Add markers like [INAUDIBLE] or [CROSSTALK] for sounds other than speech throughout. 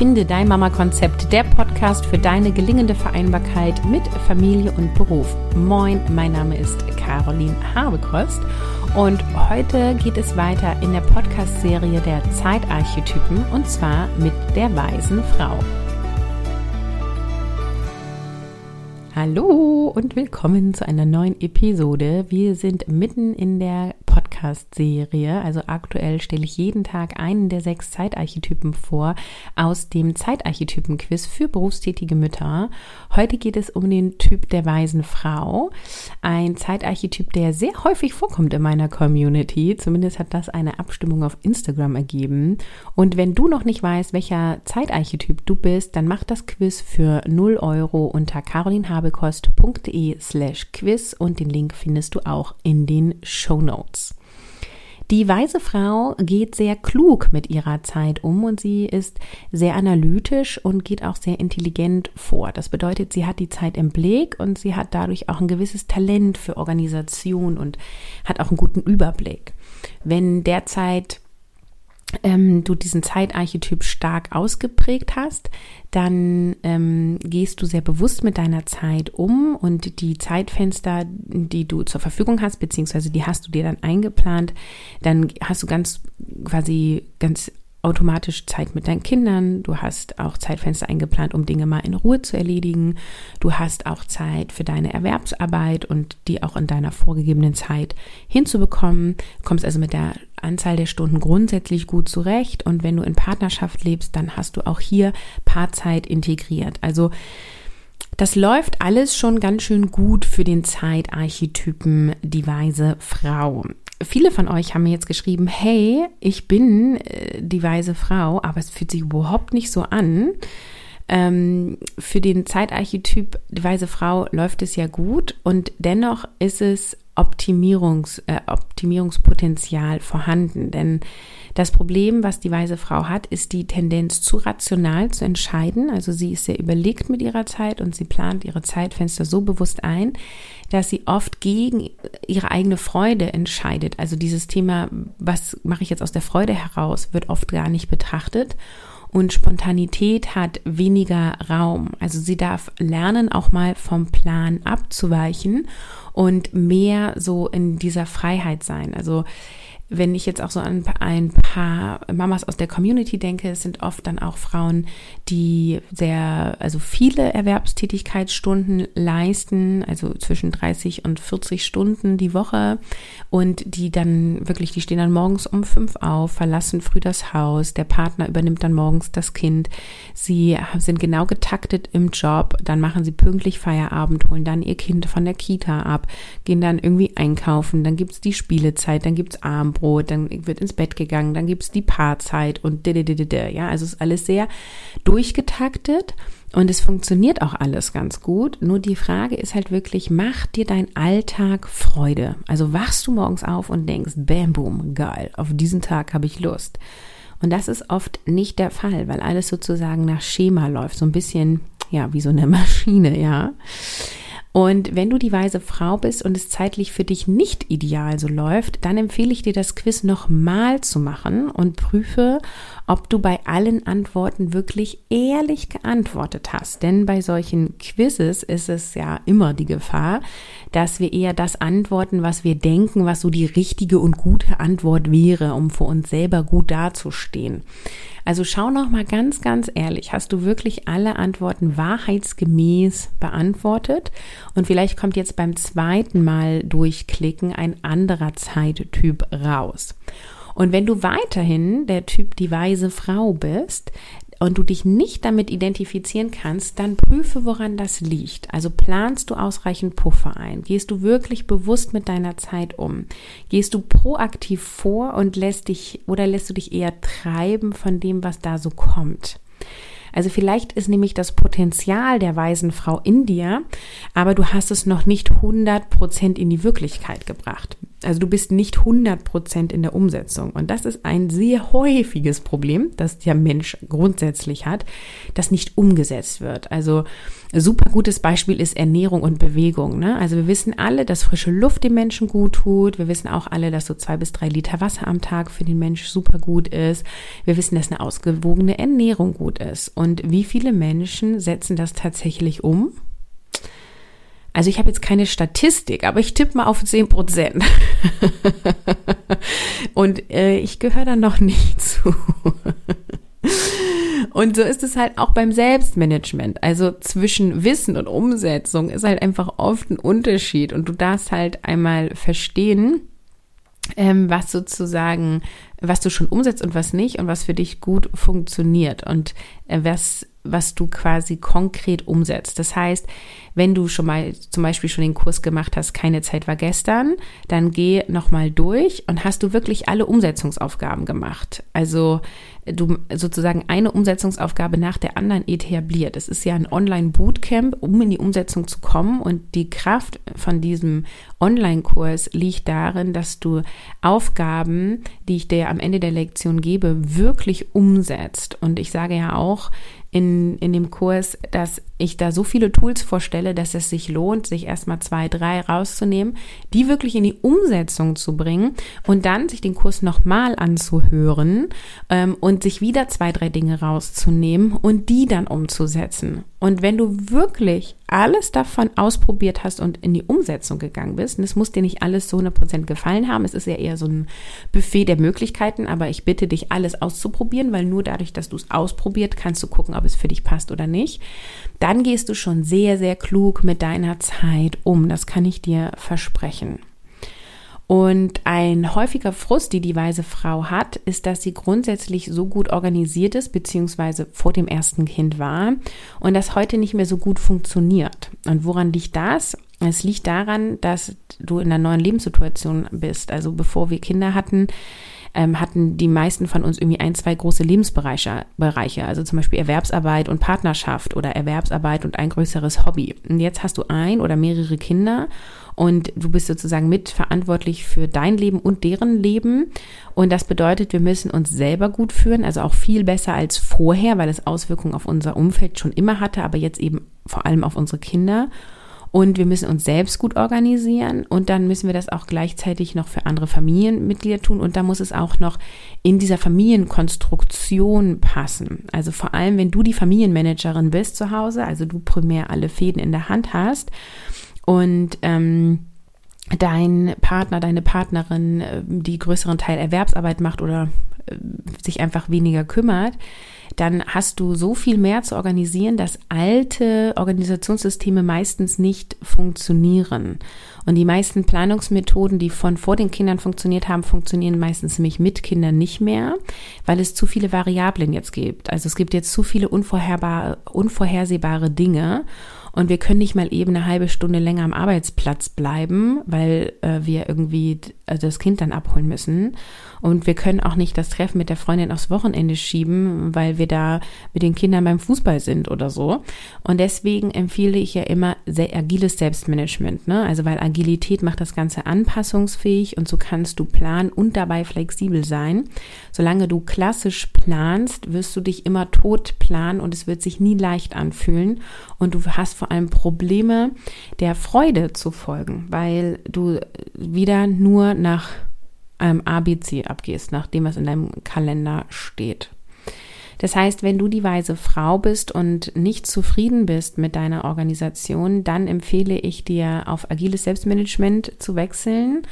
Finde dein Mama-Konzept, der Podcast für deine gelingende Vereinbarkeit mit Familie und Beruf. Moin, mein Name ist Caroline Habekost und heute geht es weiter in der Podcast-Serie der Zeitarchetypen und zwar mit der weisen Frau. Hallo und willkommen zu einer neuen Episode. Wir sind mitten in der Podcast-Serie. Also aktuell stelle ich jeden Tag einen der sechs Zeitarchetypen vor aus dem Zeitarchetypen-Quiz für berufstätige Mütter. Heute geht es um den Typ der weisen Frau. Ein Zeitarchetyp, der sehr häufig vorkommt in meiner Community. Zumindest hat das eine Abstimmung auf Instagram ergeben. Und wenn du noch nicht weißt, welcher Zeitarchetyp du bist, dann mach das Quiz für 0 Euro unter carolinhabekost.de slash quiz und den Link findest du auch in den Show Notes. Die weise Frau geht sehr klug mit ihrer Zeit um und sie ist sehr analytisch und geht auch sehr intelligent vor. Das bedeutet, sie hat die Zeit im Blick und sie hat dadurch auch ein gewisses Talent für Organisation und hat auch einen guten Überblick. Wenn derzeit ähm, du diesen Zeitarchetyp stark ausgeprägt hast, dann ähm, gehst du sehr bewusst mit deiner Zeit um und die Zeitfenster, die du zur Verfügung hast, beziehungsweise die hast du dir dann eingeplant, dann hast du ganz quasi ganz automatisch Zeit mit deinen Kindern, du hast auch Zeitfenster eingeplant, um Dinge mal in Ruhe zu erledigen, du hast auch Zeit für deine Erwerbsarbeit und die auch in deiner vorgegebenen Zeit hinzubekommen, kommst also mit der Anzahl der Stunden grundsätzlich gut zurecht und wenn du in Partnerschaft lebst, dann hast du auch hier Paarzeit integriert. Also das läuft alles schon ganz schön gut für den Zeitarchetypen die weise Frau viele von euch haben mir jetzt geschrieben, hey, ich bin äh, die weise Frau, aber es fühlt sich überhaupt nicht so an. Ähm, für den Zeitarchetyp die weise Frau läuft es ja gut und dennoch ist es Optimierungs, äh, Optimierungspotenzial vorhanden. Denn das Problem, was die weise Frau hat, ist die Tendenz zu rational zu entscheiden. Also sie ist sehr überlegt mit ihrer Zeit und sie plant ihre Zeitfenster so bewusst ein, dass sie oft gegen ihre eigene Freude entscheidet. Also dieses Thema, was mache ich jetzt aus der Freude heraus, wird oft gar nicht betrachtet und Spontanität hat weniger Raum. Also sie darf lernen, auch mal vom Plan abzuweichen und mehr so in dieser Freiheit sein. Also wenn ich jetzt auch so an ein paar Mamas aus der Community denke, es sind oft dann auch Frauen, die sehr, also viele Erwerbstätigkeitsstunden leisten, also zwischen 30 und 40 Stunden die Woche. Und die dann wirklich, die stehen dann morgens um fünf auf, verlassen früh das Haus, der Partner übernimmt dann morgens das Kind, sie sind genau getaktet im Job, dann machen sie pünktlich Feierabend, holen dann ihr Kind von der Kita ab, gehen dann irgendwie einkaufen, dann gibt's die Spielezeit, dann gibt's Abend Abendbrot, dann wird ins Bett gegangen, dann gibt es die Paarzeit und ja, also ist alles sehr durchgetaktet und es funktioniert auch alles ganz gut. Nur die Frage ist halt wirklich, macht dir dein Alltag Freude? Also wachst du morgens auf und denkst, bam, boom, geil, auf diesen Tag habe ich Lust. Und das ist oft nicht der Fall, weil alles sozusagen nach Schema läuft, so ein bisschen, ja, wie so eine [LAUGHS] Maschine, ja. Und wenn du die weise Frau bist und es zeitlich für dich nicht ideal so läuft, dann empfehle ich dir das Quiz nochmal zu machen und prüfe, ob du bei allen Antworten wirklich ehrlich geantwortet hast. Denn bei solchen Quizzes ist es ja immer die Gefahr, dass wir eher das antworten, was wir denken, was so die richtige und gute Antwort wäre, um für uns selber gut dazustehen. Also schau noch mal ganz, ganz ehrlich, hast du wirklich alle Antworten wahrheitsgemäß beantwortet? Und vielleicht kommt jetzt beim zweiten Mal durchklicken ein anderer Zeittyp raus. Und wenn du weiterhin der Typ die weise Frau bist, und du dich nicht damit identifizieren kannst, dann prüfe, woran das liegt. Also planst du ausreichend Puffer ein? Gehst du wirklich bewusst mit deiner Zeit um? Gehst du proaktiv vor und lässt dich oder lässt du dich eher treiben von dem, was da so kommt? Also vielleicht ist nämlich das Potenzial der weisen Frau in dir, aber du hast es noch nicht 100 Prozent in die Wirklichkeit gebracht. Also du bist nicht 100 Prozent in der Umsetzung. Und das ist ein sehr häufiges Problem, das der Mensch grundsätzlich hat, das nicht umgesetzt wird. Also super gutes Beispiel ist Ernährung und Bewegung. Ne? Also wir wissen alle, dass frische Luft dem Menschen gut tut. Wir wissen auch alle, dass so zwei bis drei Liter Wasser am Tag für den Mensch super gut ist. Wir wissen, dass eine ausgewogene Ernährung gut ist. Und wie viele Menschen setzen das tatsächlich um? Also ich habe jetzt keine Statistik, aber ich tippe mal auf 10 Prozent. [LAUGHS] Und äh, ich gehöre da noch nicht [LAUGHS] zu. Und so ist es halt auch beim Selbstmanagement. Also zwischen Wissen und Umsetzung ist halt einfach oft ein Unterschied. Und du darfst halt einmal verstehen, ähm, was sozusagen, was du schon umsetzt und was nicht und was für dich gut funktioniert und äh, was was du quasi konkret umsetzt. Das heißt, wenn du schon mal zum Beispiel schon den Kurs gemacht hast, keine Zeit war gestern, dann geh nochmal durch und hast du wirklich alle Umsetzungsaufgaben gemacht. Also du sozusagen eine Umsetzungsaufgabe nach der anderen etabliert. Es ist ja ein Online-Bootcamp, um in die Umsetzung zu kommen und die Kraft von diesem Online-Kurs liegt darin, dass du Aufgaben, die ich dir am Ende der Lektion gebe, wirklich umsetzt. Und ich sage ja auch, in, in dem Kurs, dass ich da so viele Tools vorstelle, dass es sich lohnt, sich erstmal zwei, drei rauszunehmen, die wirklich in die Umsetzung zu bringen und dann sich den Kurs nochmal anzuhören ähm, und sich wieder zwei, drei Dinge rauszunehmen und die dann umzusetzen. Und wenn du wirklich alles davon ausprobiert hast und in die Umsetzung gegangen bist, und es muss dir nicht alles so 100% gefallen haben, es ist ja eher so ein Buffet der Möglichkeiten, aber ich bitte dich, alles auszuprobieren, weil nur dadurch, dass du es ausprobiert, kannst du gucken, ob es für dich passt oder nicht. Dann gehst du schon sehr, sehr klug mit deiner Zeit um. Das kann ich dir versprechen. Und ein häufiger Frust, die die weise Frau hat, ist, dass sie grundsätzlich so gut organisiert ist, beziehungsweise vor dem ersten Kind war und das heute nicht mehr so gut funktioniert. Und woran liegt das? Es liegt daran, dass du in einer neuen Lebenssituation bist. Also bevor wir Kinder hatten, ähm, hatten die meisten von uns irgendwie ein, zwei große Lebensbereiche, Bereiche, also zum Beispiel Erwerbsarbeit und Partnerschaft oder Erwerbsarbeit und ein größeres Hobby. Und jetzt hast du ein oder mehrere Kinder und du bist sozusagen mitverantwortlich für dein Leben und deren Leben. Und das bedeutet, wir müssen uns selber gut führen, also auch viel besser als vorher, weil es Auswirkungen auf unser Umfeld schon immer hatte, aber jetzt eben vor allem auf unsere Kinder. Und wir müssen uns selbst gut organisieren und dann müssen wir das auch gleichzeitig noch für andere Familienmitglieder tun und da muss es auch noch in dieser Familienkonstruktion passen. Also vor allem, wenn du die Familienmanagerin bist zu Hause, also du primär alle Fäden in der Hand hast und ähm, dein Partner, deine Partnerin äh, die größeren Teil Erwerbsarbeit macht oder sich einfach weniger kümmert, dann hast du so viel mehr zu organisieren, dass alte Organisationssysteme meistens nicht funktionieren. Und die meisten Planungsmethoden, die von vor den Kindern funktioniert haben, funktionieren meistens nämlich mit Kindern nicht mehr, weil es zu viele Variablen jetzt gibt. Also es gibt jetzt zu viele unvorhersehbare Dinge. Und wir können nicht mal eben eine halbe Stunde länger am Arbeitsplatz bleiben, weil äh, wir irgendwie äh, das Kind dann abholen müssen. Und wir können auch nicht das Treffen mit der Freundin aufs Wochenende schieben, weil wir da mit den Kindern beim Fußball sind oder so. Und deswegen empfehle ich ja immer sehr agiles Selbstmanagement. Ne? Also weil Agilität macht das Ganze anpassungsfähig und so kannst du planen und dabei flexibel sein. Solange du klassisch planst, wirst du dich immer tot planen und es wird sich nie leicht anfühlen. Und du hast vor allem Probleme, der Freude zu folgen, weil du wieder nur nach ähm, ABC abgehst, nach dem, was in deinem Kalender steht. Das heißt, wenn du die weise Frau bist und nicht zufrieden bist mit deiner Organisation, dann empfehle ich dir, auf agiles Selbstmanagement zu wechseln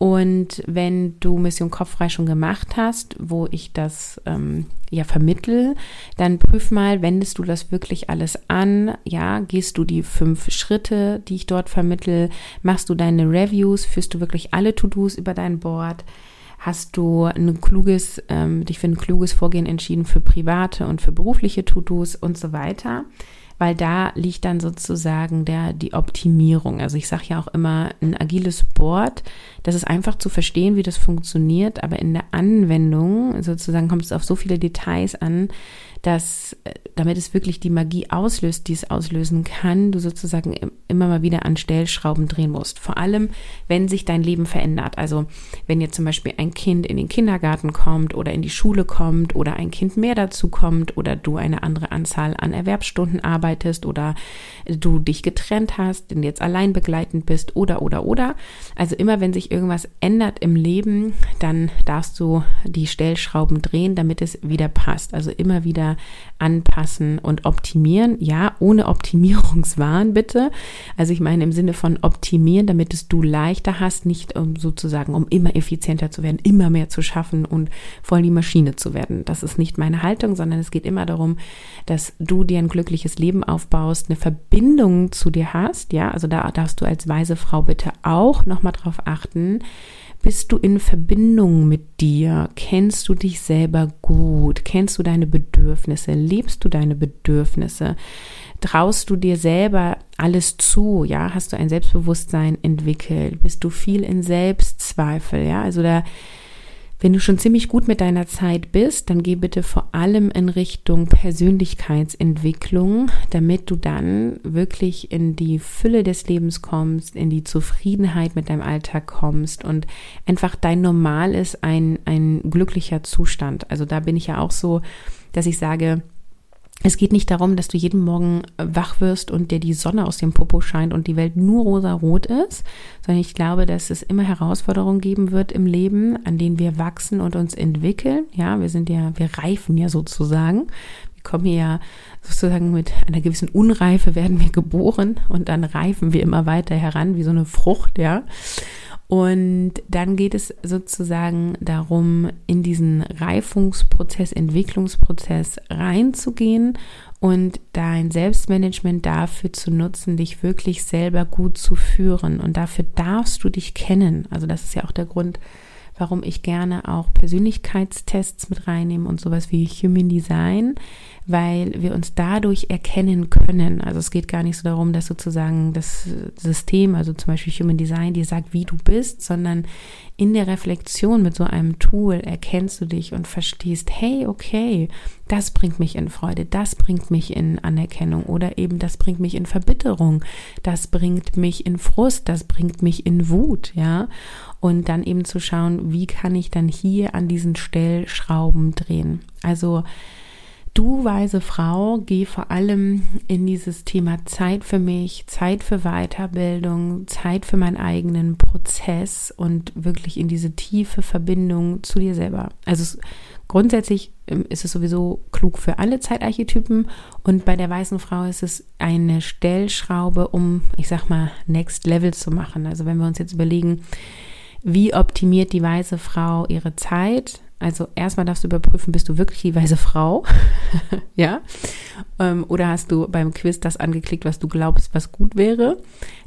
und wenn du Mission Kopffrei schon gemacht hast, wo ich das ähm, ja vermittel, dann prüf mal, wendest du das wirklich alles an? Ja, gehst du die fünf Schritte, die ich dort vermittel? Machst du deine Reviews? Führst du wirklich alle To-Dos über dein Board? Hast du ein kluges, ähm, dich für ein kluges Vorgehen entschieden für private und für berufliche To-Dos und so weiter? Weil da liegt dann sozusagen der, die Optimierung. Also ich sage ja auch immer, ein agiles Board, das ist einfach zu verstehen, wie das funktioniert, aber in der Anwendung sozusagen kommt es auf so viele Details an, dass äh, damit es wirklich die Magie auslöst, die es auslösen kann, du sozusagen immer mal wieder an Stellschrauben drehen musst. Vor allem, wenn sich dein Leben verändert. Also wenn jetzt zum Beispiel ein Kind in den Kindergarten kommt oder in die Schule kommt oder ein Kind mehr dazu kommt oder du eine andere Anzahl an Erwerbsstunden arbeitest oder du dich getrennt hast und jetzt allein begleitend bist oder oder oder. Also immer wenn sich irgendwas ändert im Leben, dann darfst du die Stellschrauben drehen, damit es wieder passt. Also immer wieder anpassen und optimieren. Ja, ohne Optimierungswahn bitte. Also ich meine im Sinne von optimieren, damit es du leichter hast, nicht um sozusagen, um immer effizienter zu werden, immer mehr zu schaffen und voll die Maschine zu werden. Das ist nicht meine Haltung, sondern es geht immer darum, dass du dir ein glückliches Leben aufbaust, eine Verbindung zu dir hast. Ja, also da darfst du als weise Frau bitte auch nochmal drauf achten, bist du in Verbindung mit dir? Kennst du dich selber gut? Kennst du deine Bedürfnisse? Lebst du deine Bedürfnisse? Traust du dir selber alles zu? Ja, hast du ein Selbstbewusstsein entwickelt? Bist du viel in Selbstzweifel? Ja, also da wenn du schon ziemlich gut mit deiner Zeit bist, dann geh bitte vor allem in Richtung Persönlichkeitsentwicklung, damit du dann wirklich in die Fülle des Lebens kommst, in die Zufriedenheit mit deinem Alltag kommst und einfach dein Normal ist ein, ein glücklicher Zustand. Also da bin ich ja auch so, dass ich sage, es geht nicht darum, dass du jeden Morgen wach wirst und dir die Sonne aus dem Popo scheint und die Welt nur rosa-rot ist, sondern ich glaube, dass es immer Herausforderungen geben wird im Leben, an denen wir wachsen und uns entwickeln. Ja, wir sind ja, wir reifen ja sozusagen. Wir kommen ja sozusagen mit einer gewissen Unreife werden wir geboren und dann reifen wir immer weiter heran wie so eine Frucht, ja. Und dann geht es sozusagen darum, in diesen Reifungsprozess, Entwicklungsprozess reinzugehen und dein Selbstmanagement dafür zu nutzen, dich wirklich selber gut zu führen. Und dafür darfst du dich kennen. Also das ist ja auch der Grund, warum ich gerne auch Persönlichkeitstests mit reinnehme und sowas wie Human Design, weil wir uns dadurch erkennen können. Also es geht gar nicht so darum, dass sozusagen das System, also zum Beispiel Human Design, dir sagt, wie du bist, sondern in der Reflexion mit so einem Tool erkennst du dich und verstehst, hey, okay, das bringt mich in Freude, das bringt mich in Anerkennung oder eben das bringt mich in Verbitterung, das bringt mich in Frust, das bringt mich in Wut, ja. Und dann eben zu schauen, wie kann ich dann hier an diesen Stellschrauben drehen. Also Du, weise Frau, geh vor allem in dieses Thema Zeit für mich, Zeit für Weiterbildung, Zeit für meinen eigenen Prozess und wirklich in diese tiefe Verbindung zu dir selber. Also grundsätzlich ähm, ist es sowieso klug für alle Zeitarchetypen und bei der weißen Frau ist es eine Stellschraube, um, ich sag mal, Next Level zu machen. Also wenn wir uns jetzt überlegen, wie optimiert die weiße Frau ihre Zeit? Also erstmal darfst du überprüfen, bist du wirklich die weise Frau? [LAUGHS] ja? Ähm, oder hast du beim Quiz das angeklickt, was du glaubst, was gut wäre?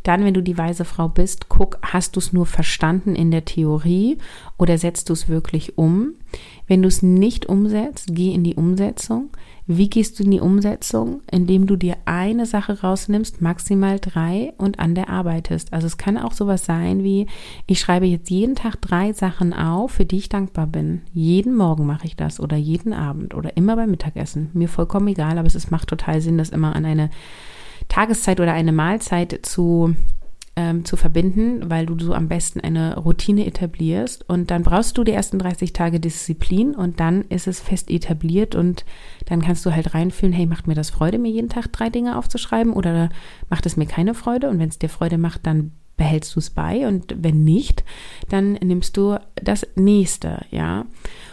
Dann, wenn du die weise Frau bist, guck, hast du es nur verstanden in der Theorie oder setzt du es wirklich um? Wenn du es nicht umsetzt, geh in die Umsetzung. Wie gehst du in die Umsetzung? Indem du dir eine Sache rausnimmst, maximal drei und an der arbeitest. Also es kann auch sowas sein wie, ich schreibe jetzt jeden Tag drei Sachen auf, für die ich dankbar bin. Jeden Morgen mache ich das oder jeden Abend oder immer beim Mittagessen. Mir vollkommen egal, aber es macht total Sinn, das immer an eine Tageszeit oder eine Mahlzeit zu ähm, zu verbinden, weil du so am besten eine Routine etablierst und dann brauchst du die ersten 30 Tage Disziplin und dann ist es fest etabliert und dann kannst du halt reinfühlen, hey, macht mir das Freude, mir jeden Tag drei Dinge aufzuschreiben oder macht es mir keine Freude und wenn es dir Freude macht, dann behältst du es bei und wenn nicht, dann nimmst du das nächste, ja.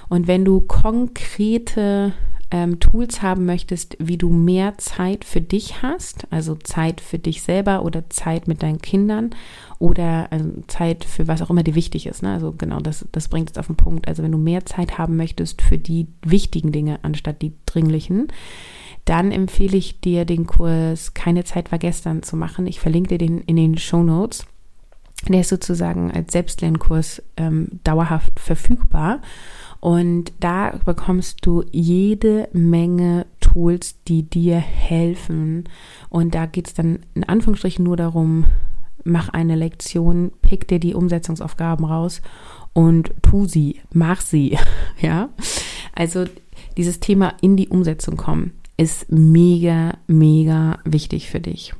Und wenn du konkrete ähm, Tools haben möchtest, wie du mehr Zeit für dich hast, also Zeit für dich selber oder Zeit mit deinen Kindern oder also Zeit für was auch immer dir wichtig ist. Ne? Also genau, das, das bringt es auf den Punkt. Also wenn du mehr Zeit haben möchtest für die wichtigen Dinge anstatt die dringlichen, dann empfehle ich dir den Kurs Keine Zeit war gestern zu machen. Ich verlinke dir den in den Show Notes. Der ist sozusagen als Selbstlernkurs ähm, dauerhaft verfügbar. Und da bekommst du jede Menge Tools, die dir helfen. Und da geht es dann in Anführungsstrichen nur darum, mach eine Lektion, pick dir die Umsetzungsaufgaben raus und tu sie, mach sie. [LAUGHS] Ja, also dieses Thema in die Umsetzung kommen ist mega, mega wichtig für dich.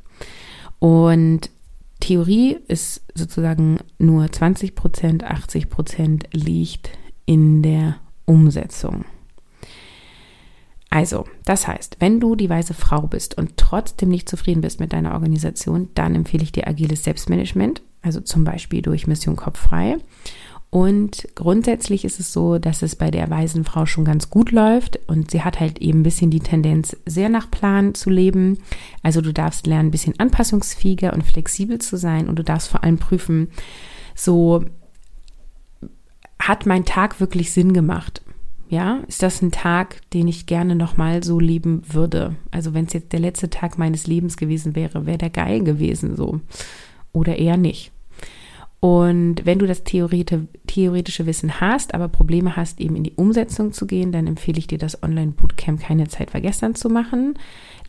Und Theorie ist sozusagen nur 20 Prozent, 80 Prozent liegt in der Umsetzung. Also, das heißt, wenn du die weise Frau bist und trotzdem nicht zufrieden bist mit deiner Organisation, dann empfehle ich dir agiles Selbstmanagement, also zum Beispiel durch Mission Kopffrei. Und grundsätzlich ist es so, dass es bei der weisen Frau schon ganz gut läuft und sie hat halt eben ein bisschen die Tendenz, sehr nach Plan zu leben. Also du darfst lernen, ein bisschen anpassungsfähiger und flexibel zu sein und du darfst vor allem prüfen, so hat mein Tag wirklich Sinn gemacht? Ja, ist das ein Tag, den ich gerne nochmal so leben würde? Also wenn es jetzt der letzte Tag meines Lebens gewesen wäre, wäre der geil gewesen so. Oder eher nicht. Und wenn du das theoretische Wissen hast, aber Probleme hast, eben in die Umsetzung zu gehen, dann empfehle ich dir das Online-Bootcamp Keine Zeit vergessen zu machen.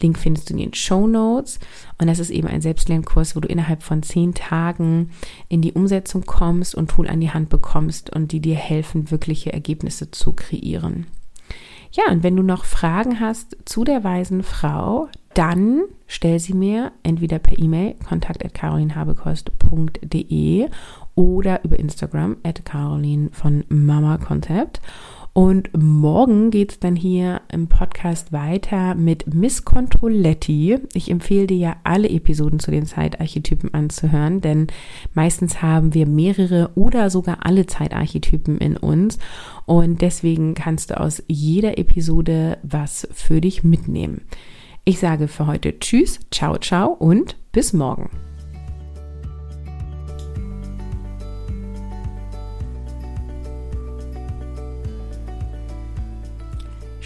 Link findest du in den Show Notes. Und das ist eben ein Selbstlernkurs, wo du innerhalb von zehn Tagen in die Umsetzung kommst und Tool an die Hand bekommst und die dir helfen, wirkliche Ergebnisse zu kreieren. Ja, und wenn du noch Fragen hast zu der weisen Frau, dann stell sie mir entweder per E-Mail kontakt@carolinhabekost.de oder über Instagram at Caroline von Mama Concept. Und morgen geht es dann hier im Podcast weiter mit Miss Controletti. Ich empfehle dir ja alle Episoden zu den Zeitarchetypen anzuhören, denn meistens haben wir mehrere oder sogar alle Zeitarchetypen in uns. Und deswegen kannst du aus jeder Episode was für dich mitnehmen. Ich sage für heute Tschüss, ciao, ciao und bis morgen.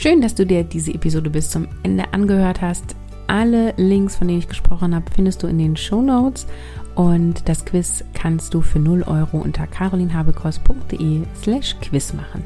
Schön, dass du dir diese Episode bis zum Ende angehört hast. Alle Links, von denen ich gesprochen habe, findest du in den Show Notes. Und das Quiz kannst du für 0 Euro unter carolinhabekost.de slash quiz machen.